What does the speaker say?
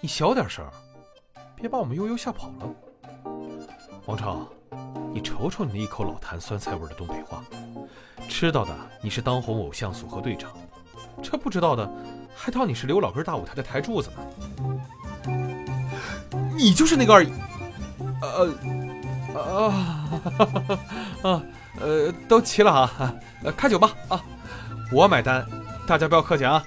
你小点声，别把我们悠悠吓跑了。王超，你瞅瞅你那一口老坛酸菜味的东北话，知道的你是当红偶像组合队长，这不知道的还当你是刘老根大舞台的台柱子呢。你就是那个二，呃，啊，啊，呃，都齐了啊，呃，开酒吧啊，我买单，大家不要客气啊。